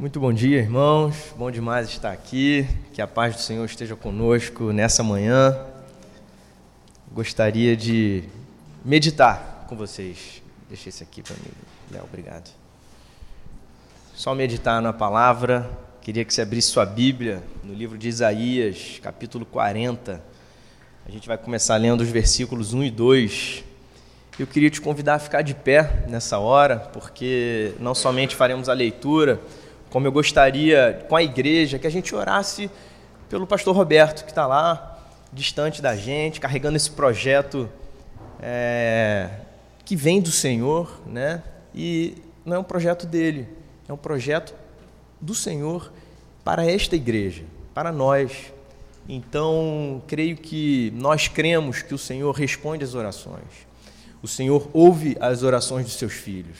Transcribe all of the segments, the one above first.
Muito bom dia, irmãos. Bom demais estar aqui. Que a paz do Senhor esteja conosco nessa manhã. Gostaria de meditar com vocês. Deixa esse aqui para mim, Léo, obrigado. Só meditar na palavra. Queria que você abrisse sua Bíblia no livro de Isaías, capítulo 40. A gente vai começar lendo os versículos 1 e 2. Eu queria te convidar a ficar de pé nessa hora, porque não somente faremos a leitura, como eu gostaria com a igreja que a gente orasse pelo pastor Roberto, que está lá, distante da gente, carregando esse projeto é, que vem do Senhor, né? E não é um projeto dele, é um projeto do Senhor para esta igreja, para nós. Então, creio que nós cremos que o Senhor responde às orações. O Senhor ouve as orações dos seus filhos.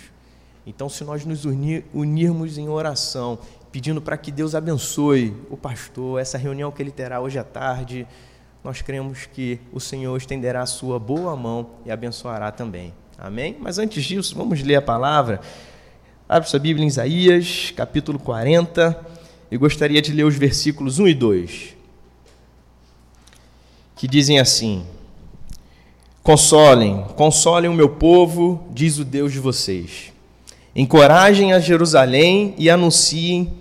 Então, se nós nos unir, unirmos em oração, pedindo para que Deus abençoe o pastor, essa reunião que ele terá hoje à tarde, nós cremos que o Senhor estenderá a sua boa mão e abençoará também. Amém? Mas antes disso, vamos ler a palavra. Abre sua Bíblia em Isaías, capítulo 40, e gostaria de ler os versículos 1 e 2, que dizem assim: Consolem, consolem o meu povo, diz o Deus de vocês. Encorajem a Jerusalém e anunciem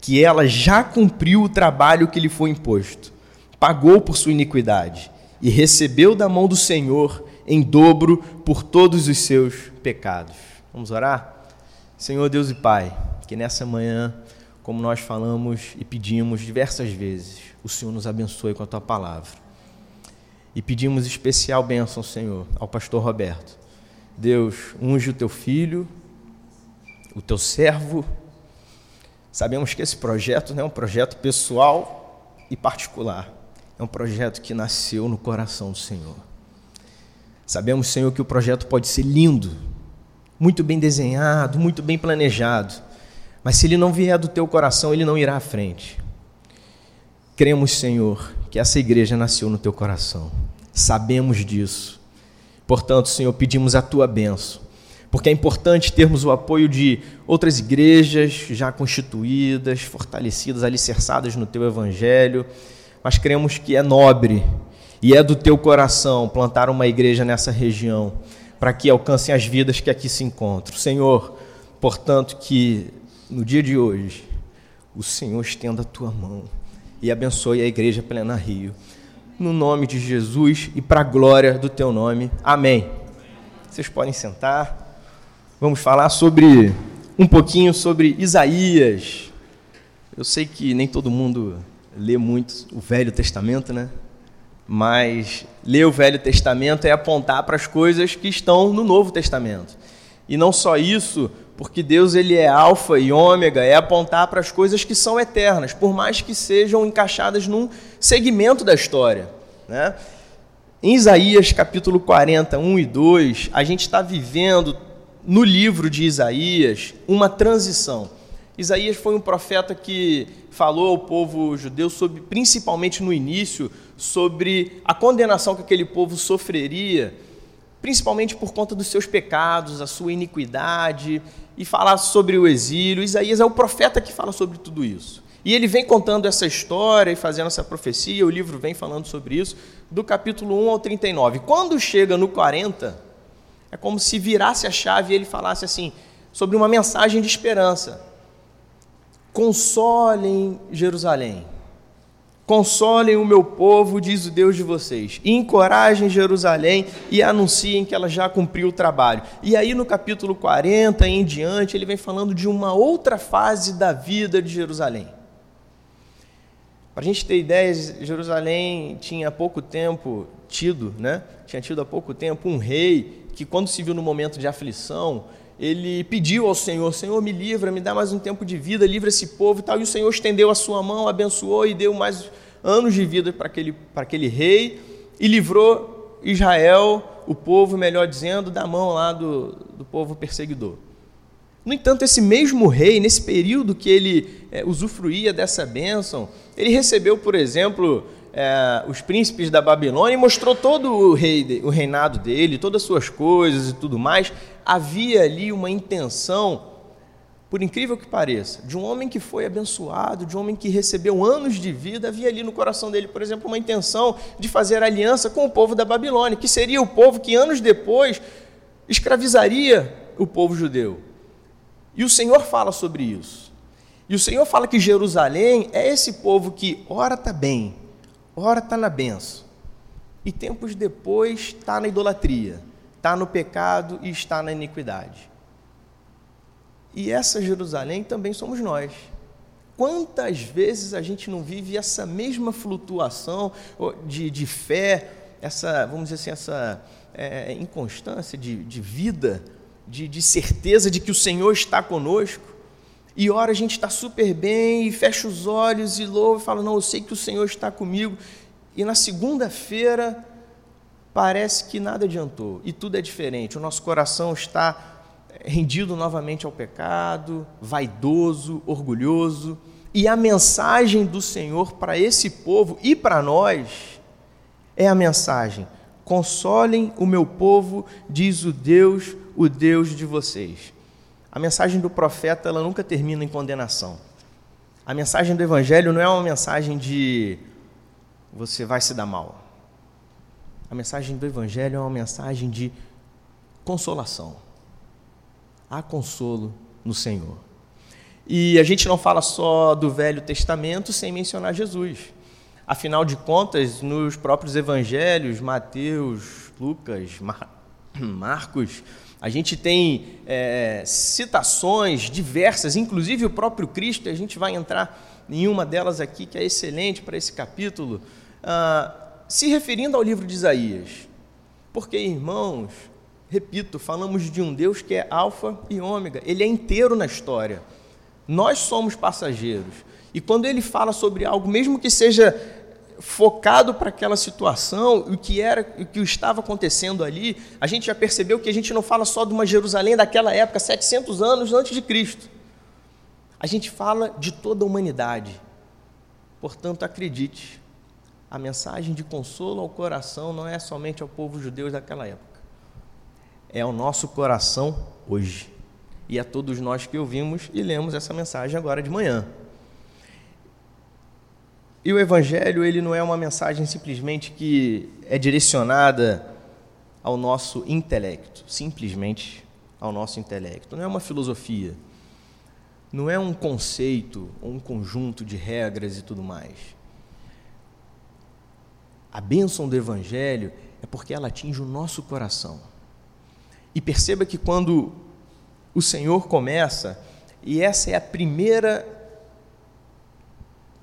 que ela já cumpriu o trabalho que lhe foi imposto, pagou por sua iniquidade e recebeu da mão do Senhor em dobro por todos os seus pecados. Vamos orar? Senhor Deus e Pai, que nessa manhã, como nós falamos e pedimos diversas vezes, o Senhor nos abençoe com a tua palavra. E pedimos especial bênção, Senhor, ao pastor Roberto. Deus, unge o teu filho o teu servo. Sabemos que esse projeto não é um projeto pessoal e particular, é um projeto que nasceu no coração do Senhor. Sabemos, Senhor, que o projeto pode ser lindo, muito bem desenhado, muito bem planejado, mas se ele não vier do teu coração, ele não irá à frente. Cremos, Senhor, que essa igreja nasceu no teu coração. Sabemos disso. Portanto, Senhor, pedimos a tua bênção porque é importante termos o apoio de outras igrejas já constituídas, fortalecidas, alicerçadas no teu evangelho, mas cremos que é nobre e é do teu coração plantar uma igreja nessa região, para que alcancem as vidas que aqui se encontram. Senhor, portanto, que no dia de hoje o Senhor estenda a tua mão e abençoe a igreja Plena Rio. No nome de Jesus e para a glória do teu nome. Amém. Vocês podem sentar vamos falar sobre um pouquinho sobre Isaías. Eu sei que nem todo mundo lê muito o Velho Testamento, né? Mas ler o Velho Testamento é apontar para as coisas que estão no Novo Testamento. E não só isso, porque Deus ele é alfa e ômega, é apontar para as coisas que são eternas, por mais que sejam encaixadas num segmento da história, né? Em Isaías capítulo 40, 1 e 2, a gente está vivendo no livro de Isaías uma transição. Isaías foi um profeta que falou ao povo judeu sobre, principalmente no início, sobre a condenação que aquele povo sofreria, principalmente por conta dos seus pecados, a sua iniquidade, e falar sobre o exílio. Isaías é o profeta que fala sobre tudo isso. E ele vem contando essa história e fazendo essa profecia, o livro vem falando sobre isso, do capítulo 1 ao 39. Quando chega no 40, é como se virasse a chave e ele falasse assim, sobre uma mensagem de esperança. Consolem Jerusalém. Consolem o meu povo, diz o Deus de vocês. Encorajem Jerusalém e anunciem que ela já cumpriu o trabalho. E aí no capítulo 40 em diante, ele vem falando de uma outra fase da vida de Jerusalém. Para a gente ter ideia, Jerusalém tinha pouco tempo tido, né? Tinha tido há pouco tempo um rei que quando se viu no momento de aflição, ele pediu ao Senhor: Senhor, me livra, me dá mais um tempo de vida, livra esse povo e tal. E o Senhor estendeu a sua mão, abençoou e deu mais anos de vida para aquele, aquele rei e livrou Israel, o povo, melhor dizendo, da mão lá do, do povo perseguidor. No entanto, esse mesmo rei, nesse período que ele é, usufruía dessa bênção, ele recebeu, por exemplo, é, os príncipes da Babilônia e mostrou todo o, rei, o reinado dele, todas as suas coisas e tudo mais. Havia ali uma intenção por incrível que pareça, de um homem que foi abençoado, de um homem que recebeu anos de vida, havia ali no coração dele, por exemplo, uma intenção de fazer aliança com o povo da Babilônia, que seria o povo que anos depois escravizaria o povo judeu. E o Senhor fala sobre isso. E o Senhor fala que Jerusalém é esse povo que ora está bem, ora está na benção, e tempos depois está na idolatria, está no pecado e está na iniquidade. E essa Jerusalém também somos nós. Quantas vezes a gente não vive essa mesma flutuação de, de fé, essa, vamos dizer assim, essa é, inconstância de, de vida, de, de certeza de que o Senhor está conosco, e ora a gente está super bem, e fecha os olhos e louva e fala: Não, eu sei que o Senhor está comigo. E na segunda-feira parece que nada adiantou e tudo é diferente. O nosso coração está rendido novamente ao pecado, vaidoso, orgulhoso. E a mensagem do Senhor para esse povo e para nós é a mensagem: consolem o meu povo, diz o Deus, o Deus de vocês. A mensagem do profeta ela nunca termina em condenação. A mensagem do evangelho não é uma mensagem de você vai se dar mal. A mensagem do evangelho é uma mensagem de consolação há consolo no Senhor. E a gente não fala só do Velho Testamento sem mencionar Jesus. Afinal de contas, nos próprios evangelhos, Mateus, Lucas, Mar Marcos, a gente tem é, citações diversas, inclusive o próprio Cristo, a gente vai entrar em uma delas aqui, que é excelente para esse capítulo, ah, se referindo ao livro de Isaías. Porque, irmãos, repito, falamos de um Deus que é alfa e ômega, ele é inteiro na história. Nós somos passageiros. E quando ele fala sobre algo, mesmo que seja focado para aquela situação, o que era, o que estava acontecendo ali, a gente já percebeu que a gente não fala só de uma Jerusalém daquela época, 700 anos antes de Cristo. A gente fala de toda a humanidade. Portanto, acredite, a mensagem de consolo ao coração não é somente ao povo judeu daquela época é ao nosso coração hoje. E a todos nós que ouvimos e lemos essa mensagem agora de manhã. E o Evangelho, ele não é uma mensagem simplesmente que é direcionada ao nosso intelecto, simplesmente ao nosso intelecto. Não é uma filosofia, não é um conceito ou um conjunto de regras e tudo mais. A bênção do Evangelho é porque ela atinge o nosso coração. E perceba que quando o Senhor começa, e essa é a primeira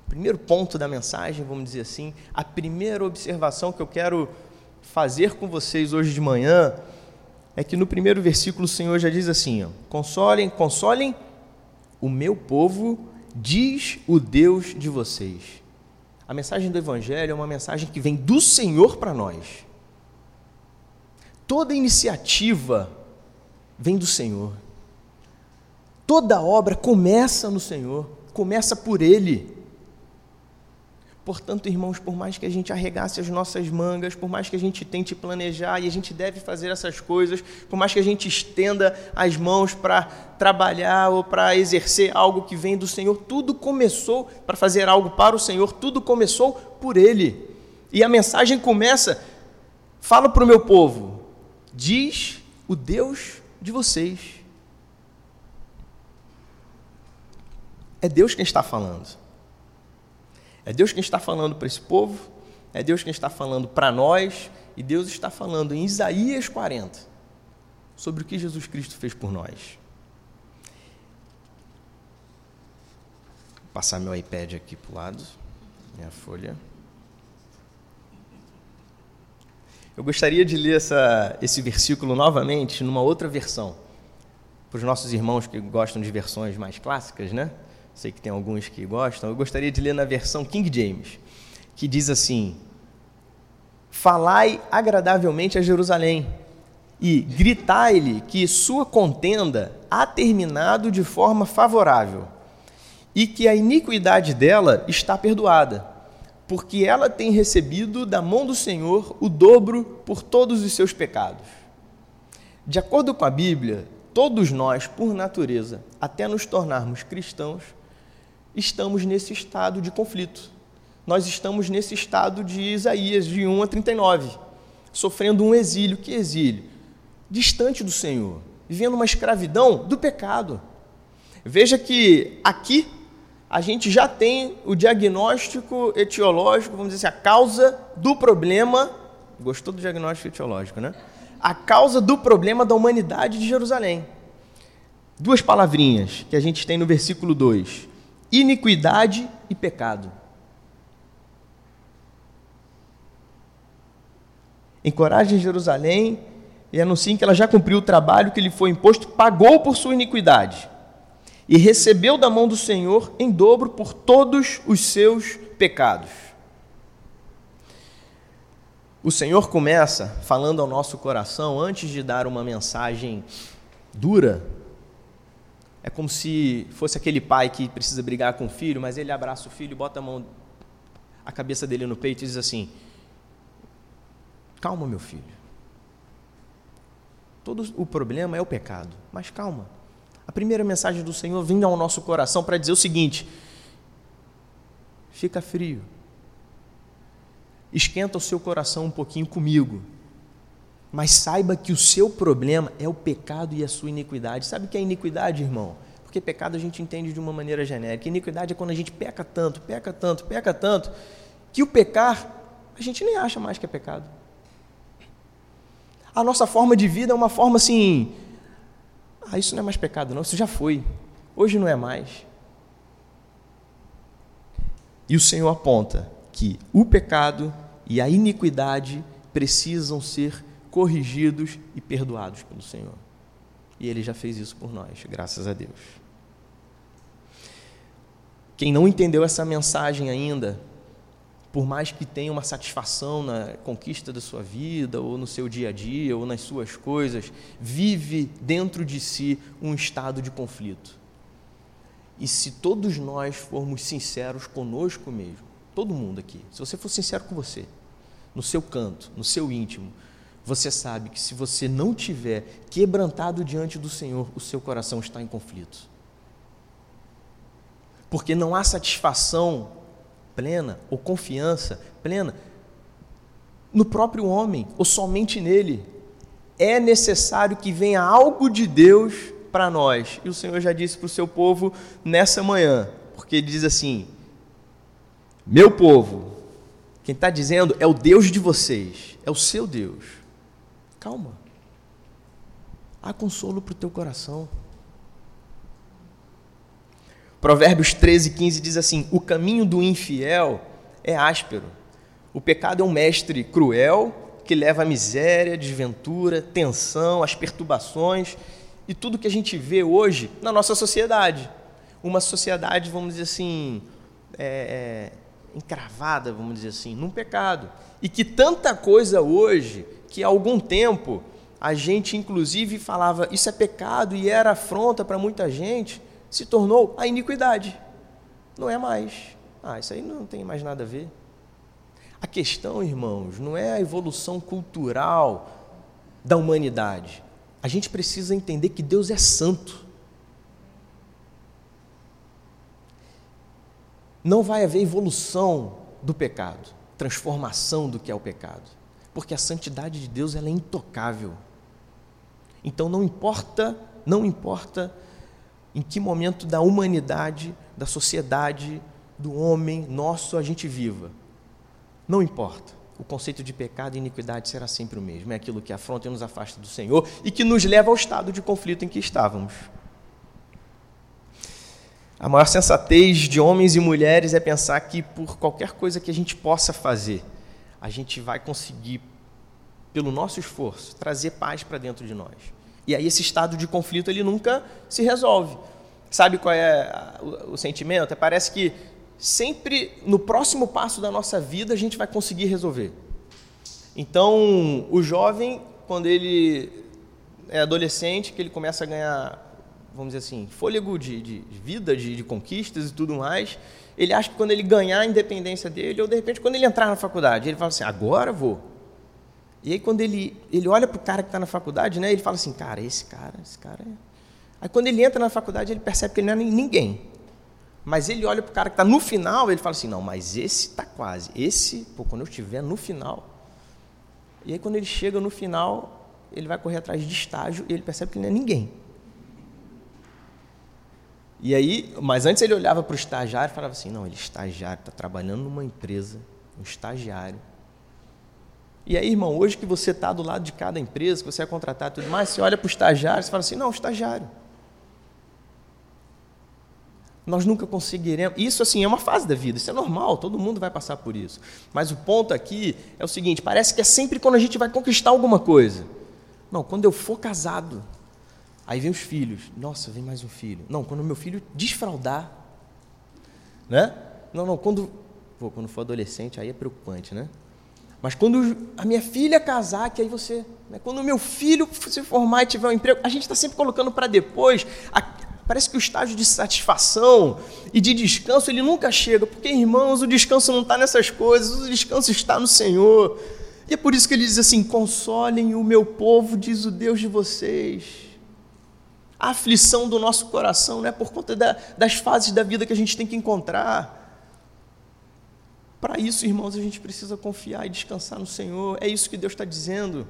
primeiro ponto da mensagem, vamos dizer assim, a primeira observação que eu quero fazer com vocês hoje de manhã é que no primeiro versículo o Senhor já diz assim: ó, consolem, consolem o meu povo, diz o Deus de vocês. A mensagem do Evangelho é uma mensagem que vem do Senhor para nós. Toda iniciativa vem do Senhor. Toda obra começa no Senhor, começa por Ele. Portanto, irmãos, por mais que a gente arregasse as nossas mangas, por mais que a gente tente planejar, e a gente deve fazer essas coisas, por mais que a gente estenda as mãos para trabalhar ou para exercer algo que vem do Senhor, tudo começou para fazer algo para o Senhor, tudo começou por Ele. E a mensagem começa: fala para o meu povo, diz o Deus de vocês. É Deus quem está falando. É Deus quem está falando para esse povo, é Deus quem está falando para nós, e Deus está falando em Isaías 40 sobre o que Jesus Cristo fez por nós. Vou passar meu iPad aqui para o lado, minha folha. Eu gostaria de ler essa, esse versículo novamente numa outra versão. Para os nossos irmãos que gostam de versões mais clássicas, né? Sei que tem alguns que gostam. Eu gostaria de ler na versão King James, que diz assim: Falai agradavelmente a Jerusalém e gritai-lhe que sua contenda há terminado de forma favorável e que a iniquidade dela está perdoada porque ela tem recebido da mão do Senhor o dobro por todos os seus pecados. De acordo com a Bíblia, todos nós, por natureza, até nos tornarmos cristãos, estamos nesse estado de conflito. Nós estamos nesse estado de Isaías, de 1 a 39, sofrendo um exílio. Que exílio? Distante do Senhor, vivendo uma escravidão do pecado. Veja que aqui a gente já tem o diagnóstico etiológico, vamos dizer assim, a causa do problema. Gostou do diagnóstico etiológico, né? A causa do problema da humanidade de Jerusalém. Duas palavrinhas que a gente tem no versículo 2: iniquidade e pecado. Encorajem Jerusalém e anunciem que ela já cumpriu o trabalho que lhe foi imposto, pagou por sua iniquidade e recebeu da mão do Senhor em dobro por todos os seus pecados. O Senhor começa falando ao nosso coração antes de dar uma mensagem dura. É como se fosse aquele pai que precisa brigar com o filho, mas ele abraça o filho, bota a mão, a cabeça dele no peito e diz assim: Calma, meu filho. Todo o problema é o pecado, mas calma. A primeira mensagem do Senhor vinda ao nosso coração para dizer o seguinte: fica frio, esquenta o seu coração um pouquinho comigo, mas saiba que o seu problema é o pecado e a sua iniquidade. Sabe o que é iniquidade, irmão? Porque pecado a gente entende de uma maneira genérica. Iniquidade é quando a gente peca tanto, peca tanto, peca tanto, que o pecar a gente nem acha mais que é pecado. A nossa forma de vida é uma forma assim ah, isso não é mais pecado, não, isso já foi. Hoje não é mais. E o Senhor aponta que o pecado e a iniquidade precisam ser corrigidos e perdoados pelo Senhor. E Ele já fez isso por nós, graças a Deus. Quem não entendeu essa mensagem ainda, por mais que tenha uma satisfação na conquista da sua vida, ou no seu dia a dia, ou nas suas coisas, vive dentro de si um estado de conflito. E se todos nós formos sinceros conosco mesmo, todo mundo aqui, se você for sincero com você, no seu canto, no seu íntimo, você sabe que se você não tiver quebrantado diante do Senhor, o seu coração está em conflito. Porque não há satisfação plena ou confiança plena no próprio homem ou somente nele. É necessário que venha algo de Deus para nós. E o Senhor já disse para o seu povo nessa manhã, porque ele diz assim: Meu povo, quem está dizendo é o Deus de vocês, é o seu Deus. Calma. Há consolo para o teu coração. Provérbios 13, 15 diz assim: O caminho do infiel é áspero. O pecado é um mestre cruel que leva à miséria, desventura, tensão, às perturbações e tudo que a gente vê hoje na nossa sociedade. Uma sociedade, vamos dizer assim, é, é, encravada, vamos dizer assim, num pecado. E que tanta coisa hoje, que há algum tempo a gente inclusive falava isso é pecado e era afronta para muita gente, se tornou a iniquidade. Não é mais. Ah, isso aí não tem mais nada a ver. A questão, irmãos, não é a evolução cultural da humanidade. A gente precisa entender que Deus é santo. Não vai haver evolução do pecado, transformação do que é o pecado, porque a santidade de Deus ela é intocável. Então não importa, não importa em que momento da humanidade, da sociedade, do homem nosso a gente viva. Não importa. O conceito de pecado e iniquidade será sempre o mesmo. É aquilo que afronta e nos afasta do Senhor e que nos leva ao estado de conflito em que estávamos. A maior sensatez de homens e mulheres é pensar que por qualquer coisa que a gente possa fazer, a gente vai conseguir, pelo nosso esforço, trazer paz para dentro de nós. E aí esse estado de conflito ele nunca se resolve. Sabe qual é o, sentimento? É, parece que sempre no próximo passo da nossa vida a gente vai conseguir resolver. Então, o jovem, quando ele é adolescente, que ele começa a ganhar, vamos dizer assim, fôlego de, de vida, de, de, conquistas e tudo mais, ele acha que quando ele ganhar a independência dele, ou de repente quando ele entrar na faculdade, ele fala assim, agora vou. E aí quando ele, ele olha para o cara que está na faculdade, né, ele fala assim, cara, esse cara, esse cara é Aí quando ele entra na faculdade, ele percebe que ele não é ninguém. Mas ele olha para o cara que está no final, ele fala assim, não, mas esse está quase. Esse, pô, quando eu estiver no final. E aí quando ele chega no final, ele vai correr atrás de estágio e ele percebe que ele não é ninguém. E aí, mas antes ele olhava para o estagiário e falava assim, não, ele é estagiário, está trabalhando numa empresa, um estagiário. E aí, irmão, hoje que você está do lado de cada empresa, que você é contratado e tudo mais, você olha para o estagiário e fala assim, não, estagiário nós nunca conseguiremos. Isso assim é uma fase da vida, isso é normal, todo mundo vai passar por isso. Mas o ponto aqui é o seguinte: parece que é sempre quando a gente vai conquistar alguma coisa. Não, quando eu for casado, aí vem os filhos. Nossa, vem mais um filho. Não, quando meu filho desfraldar, né? Não, não, quando pô, quando for adolescente aí é preocupante, né? Mas quando a minha filha casar, que aí você, né? quando o meu filho se formar e tiver um emprego, a gente está sempre colocando para depois Parece que o estágio de satisfação e de descanso ele nunca chega, porque, irmãos, o descanso não está nessas coisas, o descanso está no Senhor. E é por isso que ele diz assim: consolem o meu povo, diz o Deus de vocês. A aflição do nosso coração não é por conta da, das fases da vida que a gente tem que encontrar. Para isso, irmãos, a gente precisa confiar e descansar no Senhor. É isso que Deus está dizendo.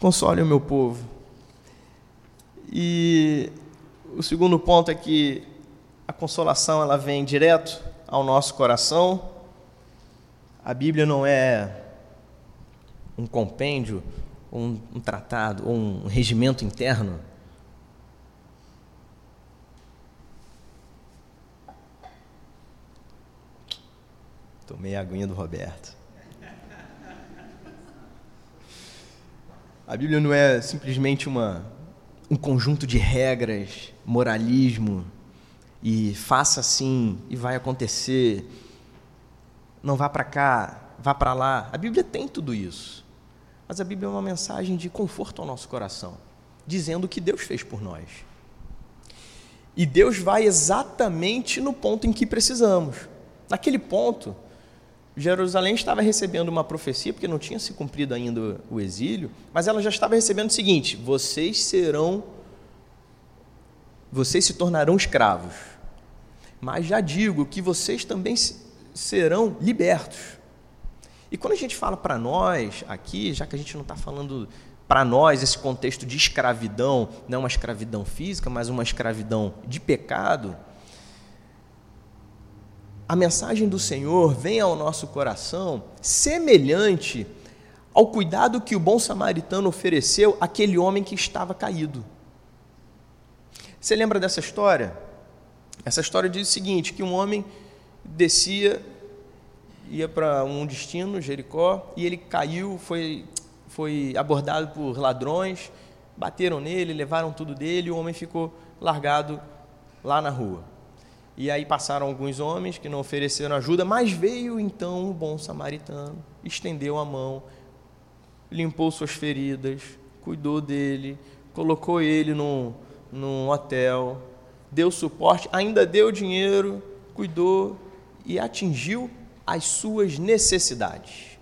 Console o meu povo. E o segundo ponto é que a consolação ela vem direto ao nosso coração. A Bíblia não é um compêndio, um, um tratado, um regimento interno. Tomei a aguinha do Roberto. A Bíblia não é simplesmente uma um conjunto de regras, moralismo, e faça assim e vai acontecer. Não vá para cá, vá para lá. A Bíblia tem tudo isso. Mas a Bíblia é uma mensagem de conforto ao nosso coração, dizendo o que Deus fez por nós. E Deus vai exatamente no ponto em que precisamos. Naquele ponto, Jerusalém estava recebendo uma profecia, porque não tinha se cumprido ainda o exílio, mas ela já estava recebendo o seguinte: vocês serão, vocês se tornarão escravos. Mas já digo que vocês também serão libertos. E quando a gente fala para nós aqui, já que a gente não está falando para nós esse contexto de escravidão, não uma escravidão física, mas uma escravidão de pecado, a mensagem do Senhor vem ao nosso coração semelhante ao cuidado que o bom samaritano ofereceu àquele homem que estava caído. Você lembra dessa história? Essa história diz o seguinte: que um homem descia, ia para um destino, Jericó, e ele caiu, foi, foi abordado por ladrões, bateram nele, levaram tudo dele, e o homem ficou largado lá na rua. E aí passaram alguns homens que não ofereceram ajuda, mas veio então o bom samaritano, estendeu a mão, limpou suas feridas, cuidou dele, colocou ele num, num hotel, deu suporte, ainda deu dinheiro, cuidou e atingiu as suas necessidades.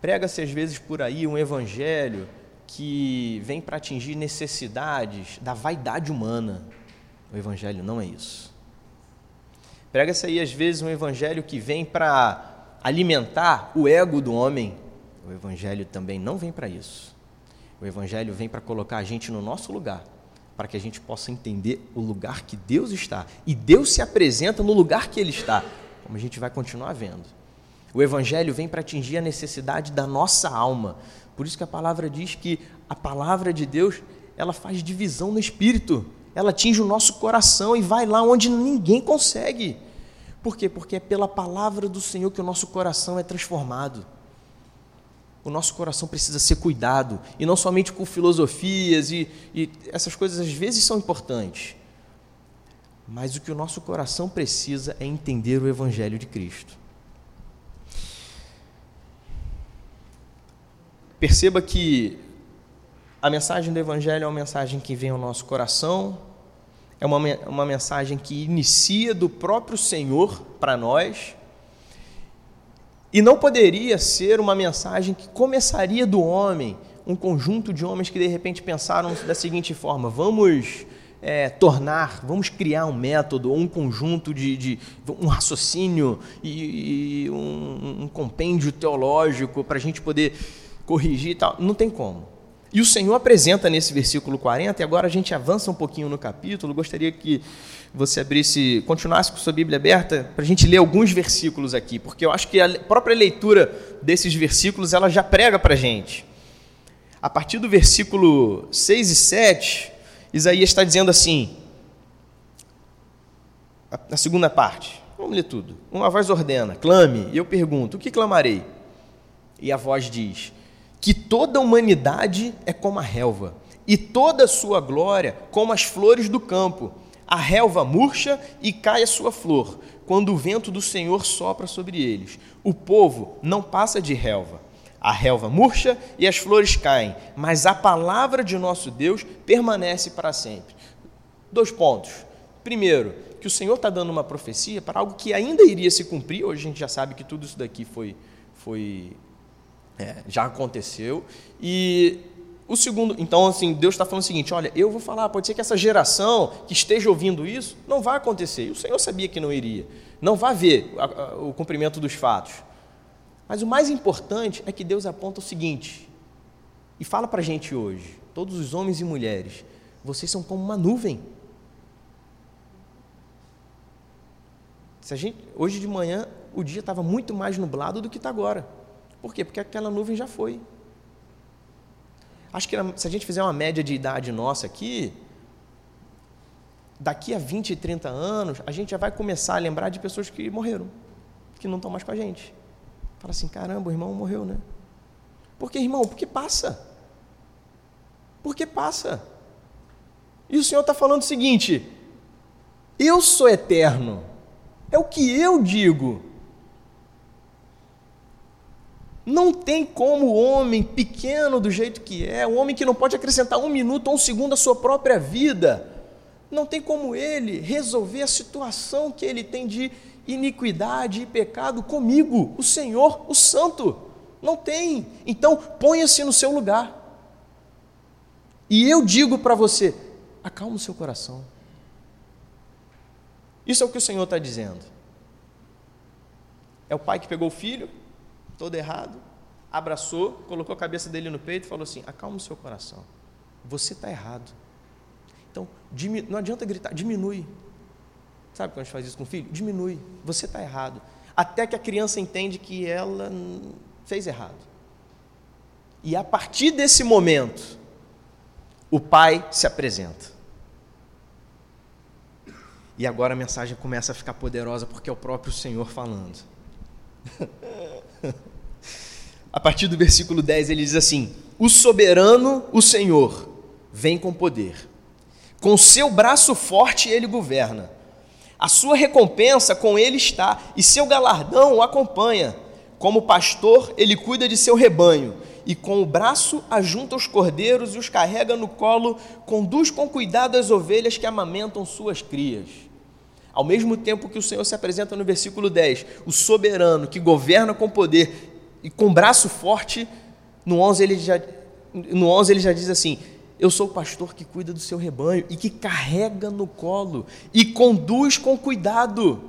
Prega-se às vezes por aí um evangelho que vem para atingir necessidades da vaidade humana o Evangelho não é isso. Prega-se aí, às vezes, um Evangelho que vem para alimentar o ego do homem. O Evangelho também não vem para isso. O Evangelho vem para colocar a gente no nosso lugar, para que a gente possa entender o lugar que Deus está. E Deus se apresenta no lugar que Ele está, como a gente vai continuar vendo. O Evangelho vem para atingir a necessidade da nossa alma. Por isso que a palavra diz que a palavra de Deus ela faz divisão no espírito ela atinge o nosso coração e vai lá onde ninguém consegue. Por quê? Porque é pela palavra do Senhor que o nosso coração é transformado. O nosso coração precisa ser cuidado, e não somente com filosofias, e, e essas coisas às vezes são importantes. Mas o que o nosso coração precisa é entender o Evangelho de Cristo. Perceba que a mensagem do Evangelho é uma mensagem que vem ao nosso coração, é uma, uma mensagem que inicia do próprio Senhor para nós, e não poderia ser uma mensagem que começaria do homem, um conjunto de homens que de repente pensaram da seguinte forma: vamos é, tornar, vamos criar um método, um conjunto de, de um raciocínio e, e um, um compêndio teológico para a gente poder corrigir e tal. Não tem como. E o Senhor apresenta nesse versículo 40, e agora a gente avança um pouquinho no capítulo. Gostaria que você abrisse, continuasse com sua Bíblia aberta, para a gente ler alguns versículos aqui, porque eu acho que a própria leitura desses versículos ela já prega para a gente. A partir do versículo 6 e 7, Isaías está dizendo assim, a segunda parte, vamos ler tudo. Uma voz ordena, clame, e eu pergunto, o que clamarei? E a voz diz, que toda a humanidade é como a relva, e toda a sua glória como as flores do campo. A relva murcha e cai a sua flor, quando o vento do Senhor sopra sobre eles. O povo não passa de relva. A relva murcha e as flores caem, mas a palavra de nosso Deus permanece para sempre. Dois pontos. Primeiro, que o Senhor está dando uma profecia para algo que ainda iria se cumprir. Hoje a gente já sabe que tudo isso daqui foi, foi é, já aconteceu. E o segundo, então, assim, Deus está falando o seguinte: olha, eu vou falar, pode ser que essa geração que esteja ouvindo isso não vai acontecer. E o Senhor sabia que não iria, não vai ver o cumprimento dos fatos. Mas o mais importante é que Deus aponta o seguinte, e fala para a gente hoje, todos os homens e mulheres, vocês são como uma nuvem. Gente, hoje de manhã o dia estava muito mais nublado do que está agora. Por quê? Porque aquela nuvem já foi. Acho que se a gente fizer uma média de idade nossa aqui, daqui a 20, 30 anos, a gente já vai começar a lembrar de pessoas que morreram, que não estão mais com a gente. Fala assim, caramba, o irmão morreu, né? Por que, irmão? Porque passa. Porque passa. E o Senhor está falando o seguinte: eu sou eterno. É o que eu digo. Não tem como o homem pequeno do jeito que é, o homem que não pode acrescentar um minuto ou um segundo à sua própria vida, não tem como ele resolver a situação que ele tem de iniquidade e pecado comigo, o Senhor, o Santo. Não tem. Então, ponha-se no seu lugar. E eu digo para você: acalma o seu coração. Isso é o que o Senhor está dizendo. É o pai que pegou o filho, todo errado, abraçou, colocou a cabeça dele no peito e falou assim: acalma o seu coração. Você está errado. Então, não adianta gritar, diminui. Sabe quando a gente faz isso com o filho? Diminui. Você está errado. Até que a criança entende que ela fez errado. E a partir desse momento, o pai se apresenta. E agora a mensagem começa a ficar poderosa porque é o próprio Senhor falando. a partir do versículo 10, ele diz assim: O soberano, o Senhor, vem com poder. Com seu braço forte ele governa. A sua recompensa com ele está, e seu galardão o acompanha. Como pastor, ele cuida de seu rebanho, e com o braço ajunta os cordeiros e os carrega no colo, conduz com cuidado as ovelhas que amamentam suas crias. Ao mesmo tempo que o Senhor se apresenta no versículo 10, o soberano que governa com poder e com braço forte, no 11 ele já, no 11 ele já diz assim: Eu sou o pastor que cuida do seu rebanho e que carrega no colo e conduz com cuidado.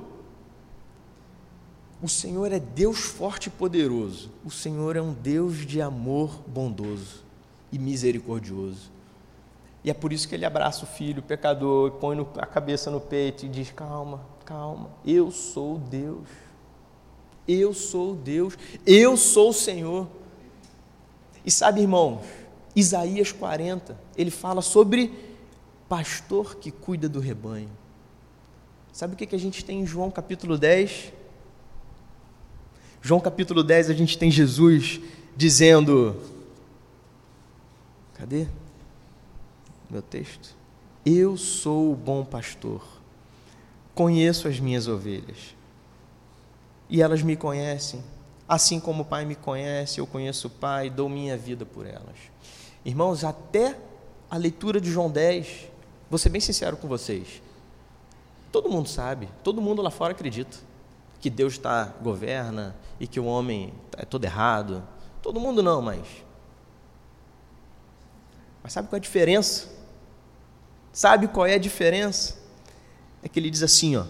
O Senhor é Deus forte e poderoso. O Senhor é um Deus de amor bondoso e misericordioso. E é por isso que ele abraça o filho, o pecador, põe a cabeça no peito e diz: Calma, calma, eu sou Deus. Eu sou Deus, eu sou o Senhor. E sabe, irmãos, Isaías 40, ele fala sobre pastor que cuida do rebanho. Sabe o que a gente tem em João capítulo 10? João capítulo 10, a gente tem Jesus dizendo: Cadê meu texto? Eu sou o bom pastor, conheço as minhas ovelhas e elas me conhecem. Assim como o Pai me conhece, eu conheço o Pai, dou minha vida por elas. Irmãos, até a leitura de João 10, vou ser bem sincero com vocês. Todo mundo sabe, todo mundo lá fora acredita que Deus está governa e que o homem é todo errado. Todo mundo não, mas Mas sabe qual é a diferença? Sabe qual é a diferença? É que ele diz assim, ó: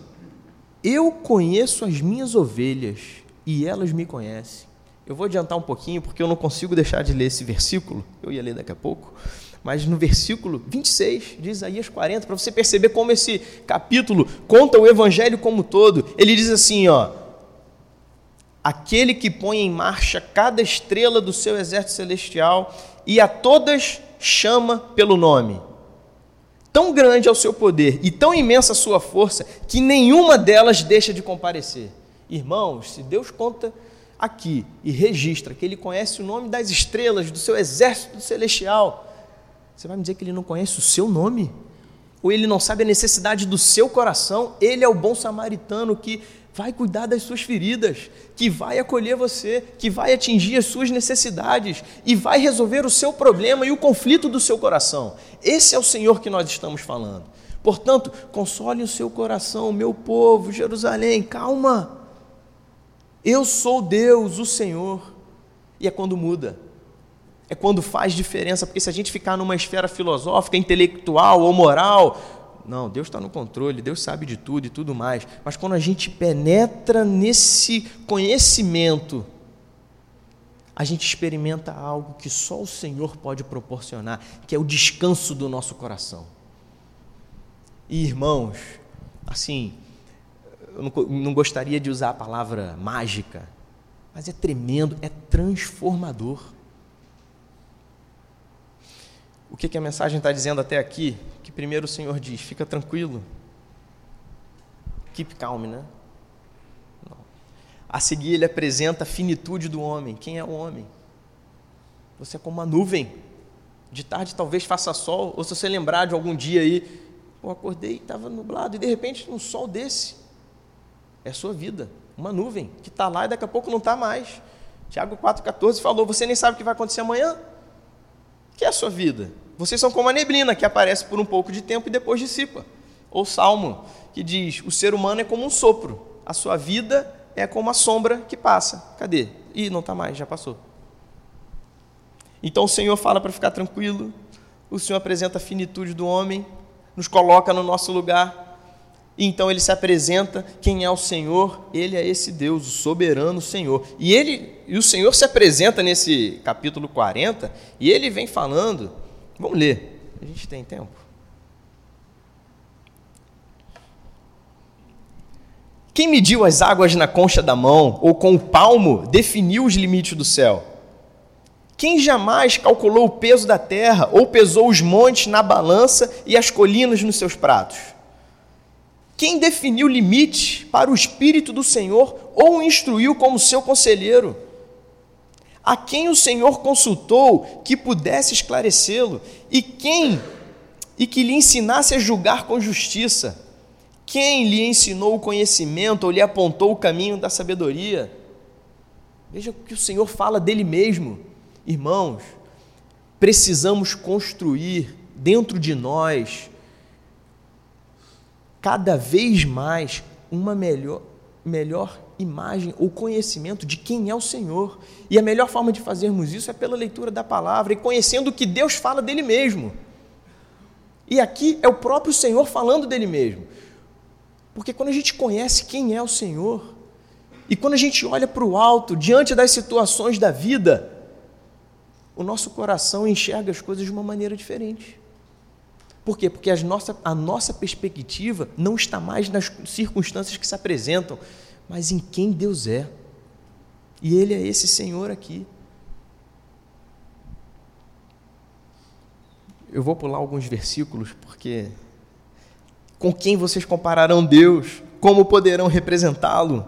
Eu conheço as minhas ovelhas e elas me conhecem. Eu vou adiantar um pouquinho porque eu não consigo deixar de ler esse versículo. Eu ia ler daqui a pouco. Mas no versículo 26 de Isaías 40, para você perceber como esse capítulo conta o evangelho como todo, ele diz assim, ó: Aquele que põe em marcha cada estrela do seu exército celestial e a todas chama pelo nome. Tão grande é o seu poder e tão imensa a sua força que nenhuma delas deixa de comparecer. Irmãos, se Deus conta aqui e registra que ele conhece o nome das estrelas do seu exército celestial, você vai me dizer que ele não conhece o seu nome? Ou ele não sabe a necessidade do seu coração? Ele é o bom samaritano que vai cuidar das suas feridas, que vai acolher você, que vai atingir as suas necessidades e vai resolver o seu problema e o conflito do seu coração. Esse é o Senhor que nós estamos falando. Portanto, console o seu coração, meu povo, Jerusalém, calma. Eu sou Deus, o Senhor. E é quando muda. É quando faz diferença, porque se a gente ficar numa esfera filosófica, intelectual ou moral, não, Deus está no controle, Deus sabe de tudo e tudo mais. Mas quando a gente penetra nesse conhecimento, a gente experimenta algo que só o Senhor pode proporcionar, que é o descanso do nosso coração. E irmãos, assim, eu não, não gostaria de usar a palavra mágica, mas é tremendo, é transformador. O que, que a mensagem está dizendo até aqui? Que primeiro o Senhor diz: fica tranquilo, keep calm, né? Não. A seguir, ele apresenta a finitude do homem. Quem é o homem? Você é como uma nuvem. De tarde talvez faça sol, ou se você lembrar de algum dia aí, eu acordei, estava nublado, e de repente um sol desse. É sua vida, uma nuvem que está lá e daqui a pouco não está mais. Tiago 4,14 falou: Você nem sabe o que vai acontecer amanhã? O que é a sua vida? Vocês são como a neblina que aparece por um pouco de tempo e depois dissipa. Ou Salmo, que diz: o ser humano é como um sopro, a sua vida é como a sombra que passa. Cadê? Ih, não está mais, já passou. Então o Senhor fala para ficar tranquilo, o Senhor apresenta a finitude do homem, nos coloca no nosso lugar, então ele se apresenta, quem é o Senhor? Ele é esse Deus, o soberano Senhor. E ele e o Senhor se apresenta nesse capítulo 40, e ele vem falando Vamos ler. A gente tem tempo. Quem mediu as águas na concha da mão ou com o palmo definiu os limites do céu? Quem jamais calculou o peso da terra ou pesou os montes na balança e as colinas nos seus pratos? Quem definiu limites para o Espírito do Senhor ou o instruiu como seu conselheiro? a quem o Senhor consultou que pudesse esclarecê-lo, e quem e que lhe ensinasse a julgar com justiça. Quem lhe ensinou o conhecimento ou lhe apontou o caminho da sabedoria? Veja o que o Senhor fala dele mesmo. Irmãos, precisamos construir dentro de nós cada vez mais uma melhor, melhor imagem ou conhecimento de quem é o Senhor. E a melhor forma de fazermos isso é pela leitura da palavra e conhecendo o que Deus fala dele mesmo. E aqui é o próprio Senhor falando dele mesmo. Porque quando a gente conhece quem é o Senhor, e quando a gente olha para o alto, diante das situações da vida, o nosso coração enxerga as coisas de uma maneira diferente. Por quê? Porque nossa, a nossa perspectiva não está mais nas circunstâncias que se apresentam, mas em quem Deus é. E Ele é esse Senhor aqui. Eu vou pular alguns versículos, porque com quem vocês compararão Deus? Como poderão representá-lo?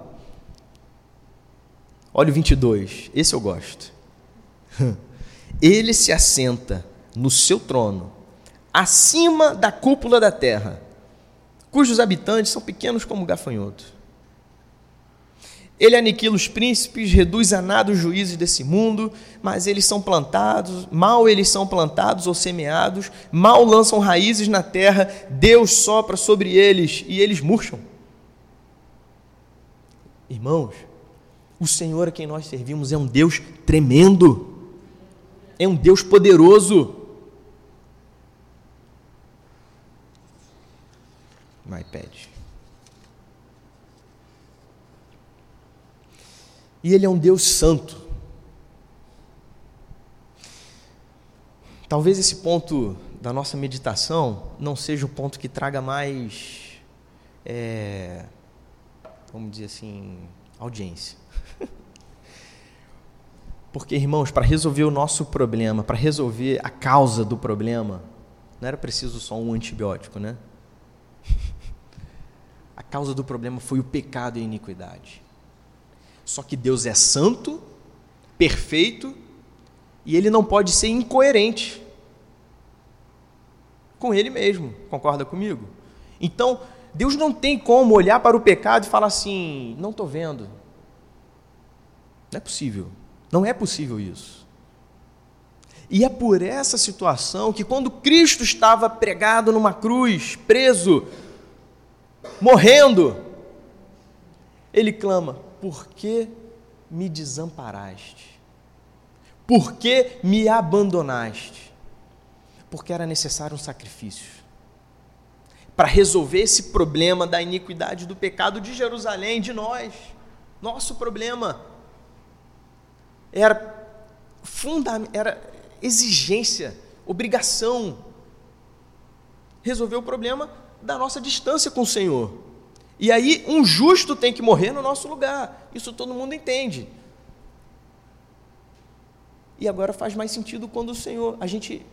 Olha o 22, esse eu gosto. Ele se assenta no seu trono, acima da cúpula da terra, cujos habitantes são pequenos como gafanhotos. Ele aniquila os príncipes, reduz a nada os juízes desse mundo, mas eles são plantados, mal eles são plantados ou semeados, mal lançam raízes na terra, Deus sopra sobre eles e eles murcham. Irmãos, o Senhor a quem nós servimos é um Deus tremendo, é um Deus poderoso. My iPad. E Ele é um Deus santo. Talvez esse ponto da nossa meditação não seja o ponto que traga mais, é, vamos dizer assim, audiência. Porque, irmãos, para resolver o nosso problema, para resolver a causa do problema, não era preciso só um antibiótico, né? Causa do problema foi o pecado e a iniquidade. Só que Deus é santo, perfeito, e ele não pode ser incoerente com ele mesmo. Concorda comigo? Então, Deus não tem como olhar para o pecado e falar assim: não estou vendo. Não é possível. Não é possível isso. E é por essa situação que, quando Cristo estava pregado numa cruz, preso, morrendo, ele clama: Por que me desamparaste? Por que me abandonaste? Porque era necessário um sacrifício para resolver esse problema da iniquidade do pecado de Jerusalém, de nós, nosso problema era funda era exigência, obrigação resolver o problema da nossa distância com o Senhor. E aí um justo tem que morrer no nosso lugar. Isso todo mundo entende. E agora faz mais sentido quando o Senhor, a gente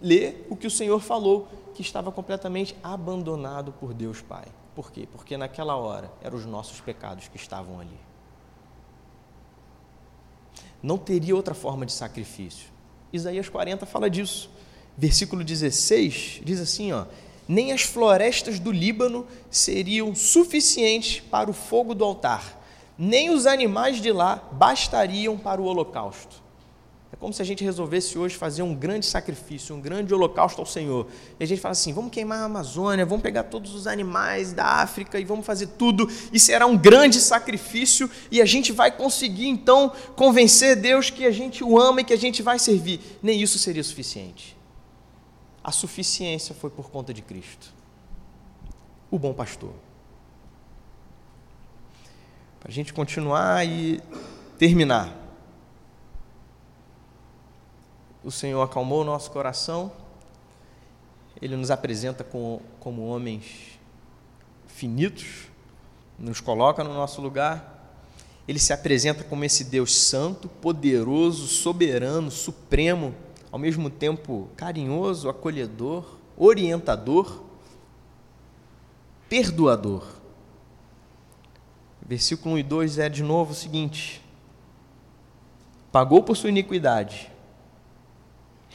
lê o que o Senhor falou, que estava completamente abandonado por Deus Pai. Por quê? Porque naquela hora eram os nossos pecados que estavam ali. Não teria outra forma de sacrifício. Isaías 40 fala disso. Versículo 16 diz assim, ó: Nem as florestas do Líbano seriam suficientes para o fogo do altar, nem os animais de lá bastariam para o holocausto. É como se a gente resolvesse hoje fazer um grande sacrifício, um grande holocausto ao Senhor. E a gente fala assim: vamos queimar a Amazônia, vamos pegar todos os animais da África e vamos fazer tudo. E será um grande sacrifício e a gente vai conseguir então convencer Deus que a gente o ama e que a gente vai servir. Nem isso seria suficiente. A suficiência foi por conta de Cristo, o bom pastor. Para a gente continuar e terminar. O Senhor acalmou o nosso coração, Ele nos apresenta como, como homens finitos, nos coloca no nosso lugar, Ele se apresenta como esse Deus santo, poderoso, soberano, supremo, ao mesmo tempo carinhoso, acolhedor, orientador, perdoador. Versículo 1 e 2 é de novo o seguinte: Pagou por sua iniquidade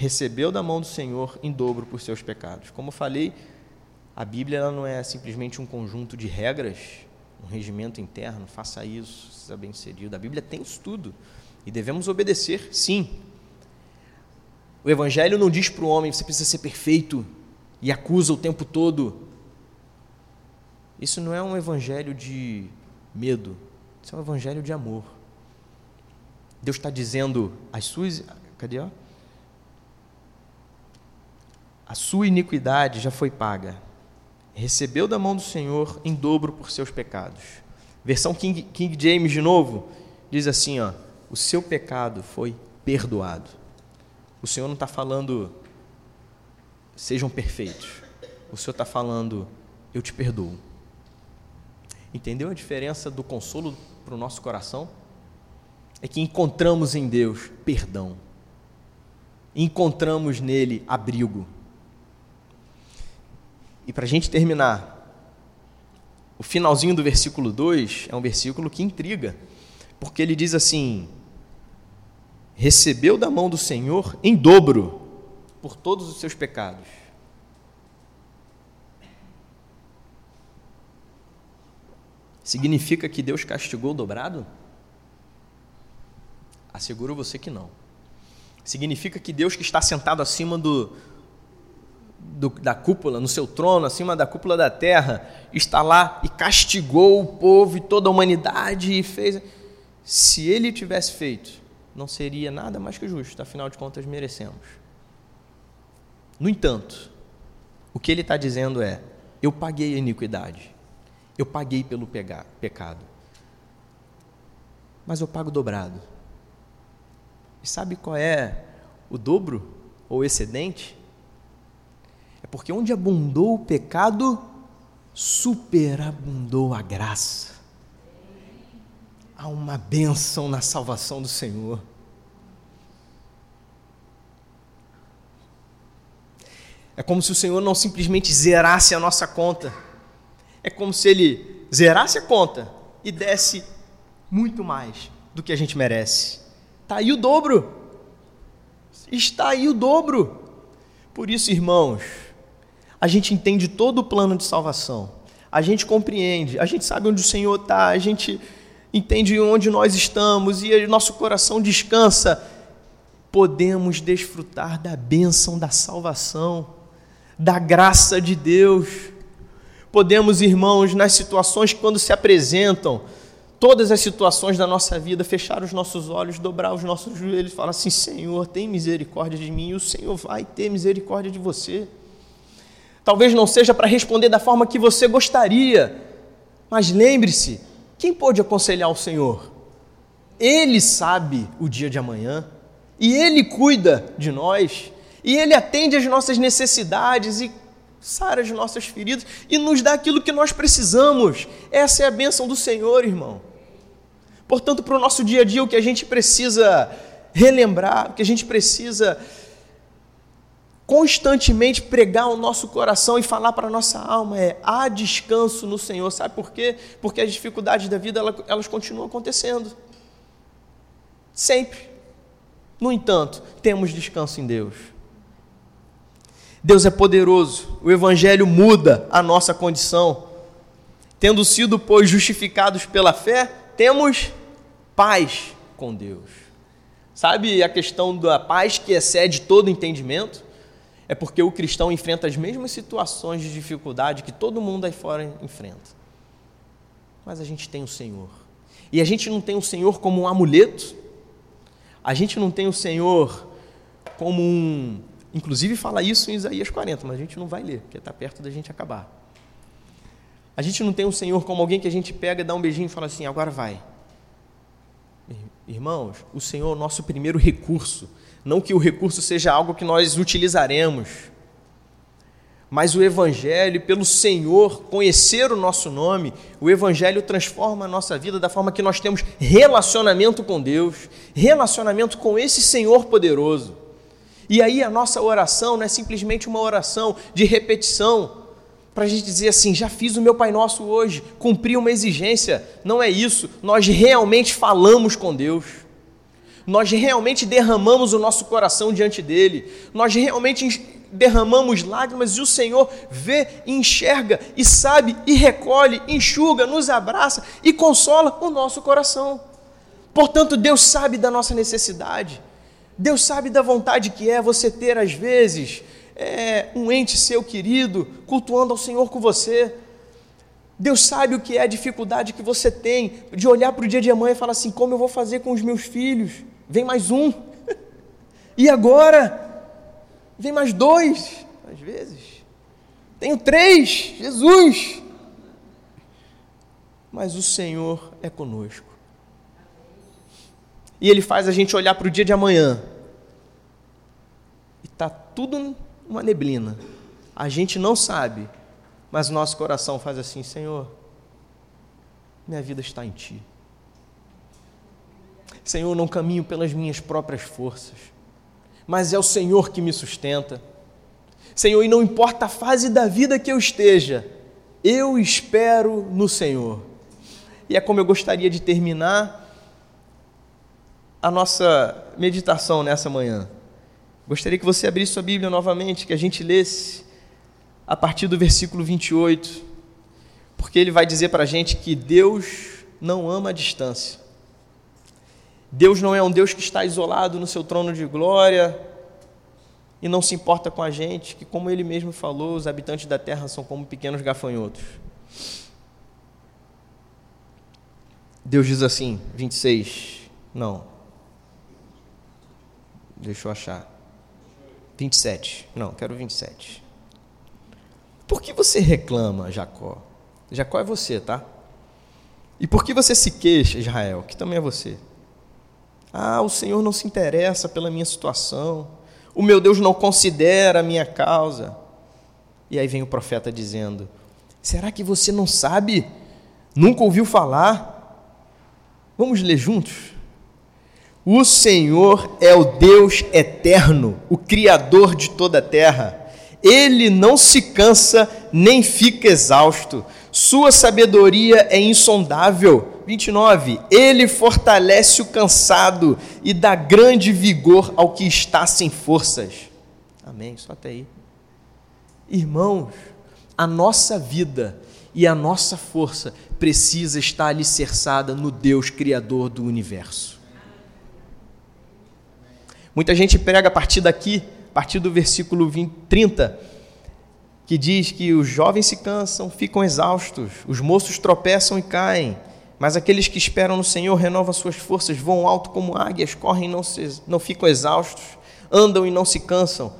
recebeu da mão do Senhor em dobro por seus pecados. Como falei, a Bíblia não é simplesmente um conjunto de regras, um regimento interno, faça isso, seja bem inserido. A Bíblia tem isso tudo e devemos obedecer, sim. O Evangelho não diz para o homem você precisa ser perfeito e acusa o tempo todo. Isso não é um evangelho de medo, isso é um evangelho de amor. Deus está dizendo as suas. Cadê? Ó? a sua iniquidade já foi paga. Recebeu da mão do Senhor em dobro por seus pecados. Versão King, King James de novo diz assim: ó, o seu pecado foi perdoado. O Senhor não está falando sejam perfeitos. O Senhor está falando eu te perdoo. Entendeu a diferença do consolo para o nosso coração? É que encontramos em Deus perdão, encontramos nele abrigo. E para a gente terminar, o finalzinho do versículo 2 é um versículo que intriga, porque ele diz assim: recebeu da mão do Senhor em dobro por todos os seus pecados. Significa que Deus castigou dobrado? Asseguro você que não. Significa que Deus que está sentado acima do, do, da cúpula, no seu trono, acima da cúpula da terra, está lá e castigou o povo e toda a humanidade e fez. Se ele tivesse feito, não seria nada mais que justo, afinal de contas merecemos. No entanto, o que ele está dizendo é: eu paguei a iniquidade, eu paguei pelo pecado, mas eu pago dobrado. E sabe qual é o dobro ou excedente? É porque onde abundou o pecado, superabundou a graça. Há uma bênção na salvação do Senhor. É como se o Senhor não simplesmente zerasse a nossa conta. É como se Ele zerasse a conta e desse muito mais do que a gente merece. Está aí o dobro. Está aí o dobro. Por isso, irmãos, a gente entende todo o plano de salvação. A gente compreende, a gente sabe onde o Senhor está, a gente entende onde nós estamos e nosso coração descansa. Podemos desfrutar da bênção da salvação, da graça de Deus. Podemos, irmãos, nas situações quando se apresentam, todas as situações da nossa vida, fechar os nossos olhos, dobrar os nossos joelhos falar assim: Senhor, tem misericórdia de mim, e o Senhor vai ter misericórdia de você. Talvez não seja para responder da forma que você gostaria, mas lembre-se: quem pode aconselhar o Senhor? Ele sabe o dia de amanhã, e Ele cuida de nós, e Ele atende às nossas necessidades e sara as nossas feridas e nos dá aquilo que nós precisamos. Essa é a bênção do Senhor, irmão. Portanto, para o nosso dia a dia, o que a gente precisa relembrar, o que a gente precisa constantemente pregar o nosso coração e falar para a nossa alma é: há descanso no Senhor. Sabe por quê? Porque as dificuldades da vida elas continuam acontecendo. Sempre. No entanto, temos descanso em Deus. Deus é poderoso, o Evangelho muda a nossa condição. Tendo sido, pois, justificados pela fé, temos paz com Deus. Sabe a questão da paz que excede todo entendimento? É porque o cristão enfrenta as mesmas situações de dificuldade que todo mundo aí fora enfrenta. Mas a gente tem o Senhor. E a gente não tem o Senhor como um amuleto, a gente não tem o Senhor como um. Inclusive fala isso em Isaías 40, mas a gente não vai ler, porque está perto da gente acabar. A gente não tem o Senhor como alguém que a gente pega, dá um beijinho e fala assim: agora vai. Irmãos, o Senhor é o nosso primeiro recurso. Não que o recurso seja algo que nós utilizaremos, mas o Evangelho, pelo Senhor conhecer o nosso nome, o Evangelho transforma a nossa vida da forma que nós temos relacionamento com Deus, relacionamento com esse Senhor poderoso. E aí a nossa oração não é simplesmente uma oração de repetição, para a gente dizer assim: já fiz o meu Pai Nosso hoje, cumpri uma exigência. Não é isso. Nós realmente falamos com Deus. Nós realmente derramamos o nosso coração diante dele. Nós realmente derramamos lágrimas e o Senhor vê, enxerga e sabe e recolhe, enxuga, nos abraça e consola o nosso coração. Portanto, Deus sabe da nossa necessidade. Deus sabe da vontade que é você ter, às vezes, é, um ente seu querido cultuando ao Senhor com você. Deus sabe o que é a dificuldade que você tem de olhar para o dia de amanhã e falar assim: como eu vou fazer com os meus filhos? Vem mais um. E agora? Vem mais dois, às vezes. Tenho três, Jesus. Mas o Senhor é conosco. E Ele faz a gente olhar para o dia de amanhã. E está tudo uma neblina. A gente não sabe, mas nosso coração faz assim: Senhor, minha vida está em Ti. Senhor, não caminho pelas minhas próprias forças, mas é o Senhor que me sustenta. Senhor, e não importa a fase da vida que eu esteja, eu espero no Senhor. E é como eu gostaria de terminar a nossa meditação nessa manhã. Gostaria que você abrisse sua Bíblia novamente, que a gente lesse a partir do versículo 28, porque ele vai dizer para a gente que Deus não ama a distância. Deus não é um Deus que está isolado no seu trono de glória e não se importa com a gente, que, como ele mesmo falou, os habitantes da terra são como pequenos gafanhotos. Deus diz assim, 26, não, deixa eu achar. 27. Não, quero 27. por que você reclama, Jacó? Jacó é você, tá? E por que você se queixa, Israel? Que também é você. Ah, o Senhor não se interessa pela minha situação. O meu Deus não considera a minha causa. E aí vem o profeta dizendo: Será que você não sabe? Nunca ouviu falar? Vamos ler juntos? O Senhor é o Deus eterno, o Criador de toda a terra. Ele não se cansa nem fica exausto. Sua sabedoria é insondável. 29. Ele fortalece o cansado e dá grande vigor ao que está sem forças. Amém. Só até aí. Irmãos, a nossa vida e a nossa força precisa estar alicerçada no Deus Criador do universo. Muita gente prega a partir daqui, a partir do versículo 20, 30, que diz que os jovens se cansam, ficam exaustos, os moços tropeçam e caem, mas aqueles que esperam no Senhor renovam suas forças, voam alto como águias, correm e não, se, não ficam exaustos, andam e não se cansam.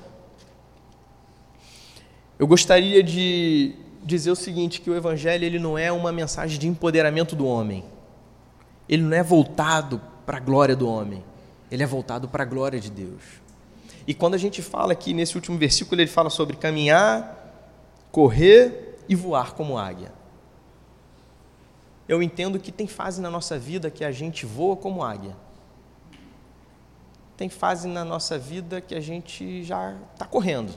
Eu gostaria de dizer o seguinte, que o evangelho ele não é uma mensagem de empoderamento do homem. Ele não é voltado para a glória do homem. Ele é voltado para a glória de Deus. E quando a gente fala aqui nesse último versículo, ele fala sobre caminhar, correr e voar como águia. Eu entendo que tem fase na nossa vida que a gente voa como águia. Tem fase na nossa vida que a gente já está correndo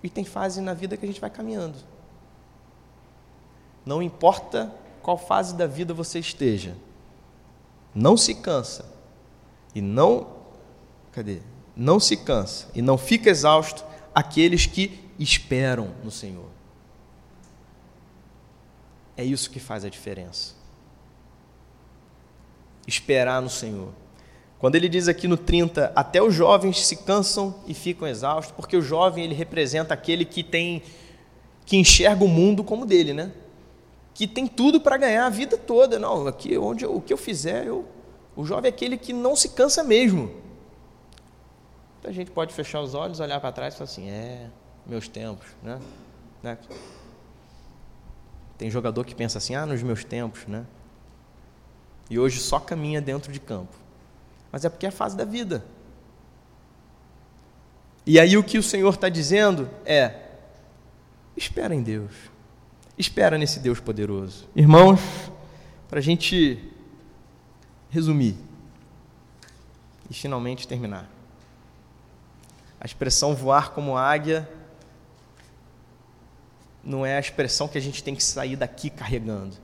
e tem fase na vida que a gente vai caminhando. Não importa qual fase da vida você esteja, não se cansa e não cadê? Não se cansa e não fica exausto aqueles que esperam no Senhor. É isso que faz a diferença. Esperar no Senhor. Quando ele diz aqui no 30, até os jovens se cansam e ficam exaustos, porque o jovem ele representa aquele que tem que enxerga o mundo como dele, né? Que tem tudo para ganhar a vida toda. Não, aqui onde o que eu fizer, eu o jovem é aquele que não se cansa mesmo. Então a gente pode fechar os olhos, olhar para trás e falar assim: "É, meus tempos", né? né? Tem jogador que pensa assim: "Ah, nos meus tempos", né? E hoje só caminha dentro de campo mas é porque é a fase da vida. E aí o que o Senhor está dizendo é: espera em Deus, espera nesse Deus poderoso. Irmãos, para a gente resumir e finalmente terminar. A expressão voar como águia não é a expressão que a gente tem que sair daqui carregando.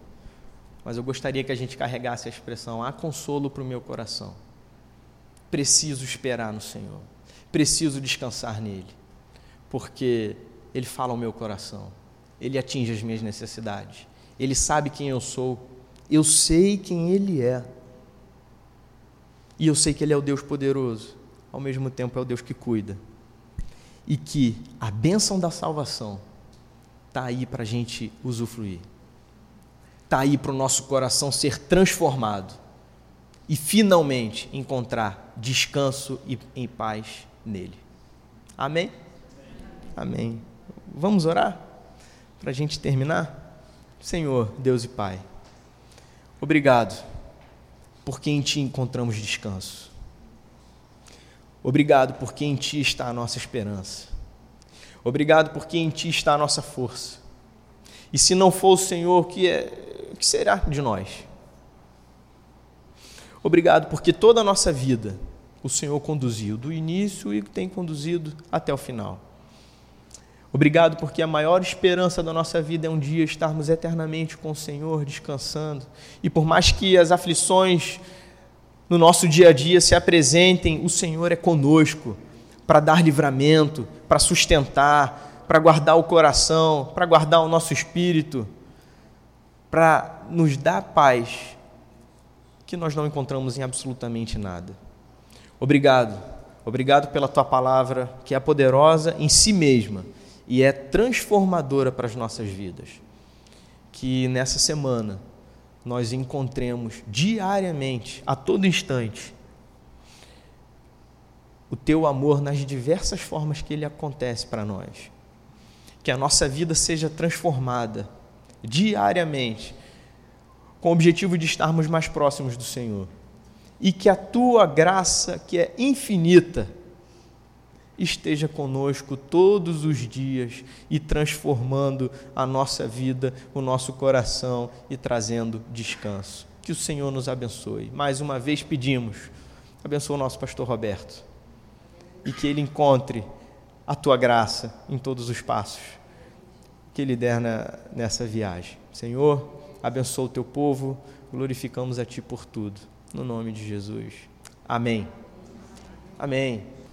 Mas eu gostaria que a gente carregasse a expressão: há consolo para o meu coração. Preciso esperar no Senhor, preciso descansar nele, porque ele fala ao meu coração, ele atinge as minhas necessidades, ele sabe quem eu sou, eu sei quem ele é, e eu sei que ele é o Deus poderoso, ao mesmo tempo é o Deus que cuida, e que a bênção da salvação está aí para a gente usufruir, está aí para o nosso coração ser transformado e finalmente encontrar descanso e em paz nele. Amém? Amém. Vamos orar para a gente terminar? Senhor, Deus e Pai, obrigado porque em Ti encontramos descanso. Obrigado porque em Ti está a nossa esperança. Obrigado porque em Ti está a nossa força. E se não for o Senhor, o que, é, o que será de nós? Obrigado, porque toda a nossa vida o Senhor conduziu, do início e tem conduzido até o final. Obrigado, porque a maior esperança da nossa vida é um dia estarmos eternamente com o Senhor, descansando. E por mais que as aflições no nosso dia a dia se apresentem, o Senhor é conosco para dar livramento, para sustentar, para guardar o coração, para guardar o nosso espírito, para nos dar paz que nós não encontramos em absolutamente nada. Obrigado, obrigado pela tua palavra que é poderosa em si mesma e é transformadora para as nossas vidas. Que nessa semana nós encontremos diariamente, a todo instante, o teu amor nas diversas formas que ele acontece para nós. que a nossa vida seja transformada diariamente, com o objetivo de estarmos mais próximos do Senhor. E que a tua graça, que é infinita, esteja conosco todos os dias e transformando a nossa vida, o nosso coração e trazendo descanso. Que o Senhor nos abençoe. Mais uma vez pedimos, abençoa o nosso pastor Roberto e que ele encontre a tua graça em todos os passos que ele der na, nessa viagem. Senhor, abençoa o teu povo, glorificamos a ti por tudo. No nome de Jesus. Amém. Amém.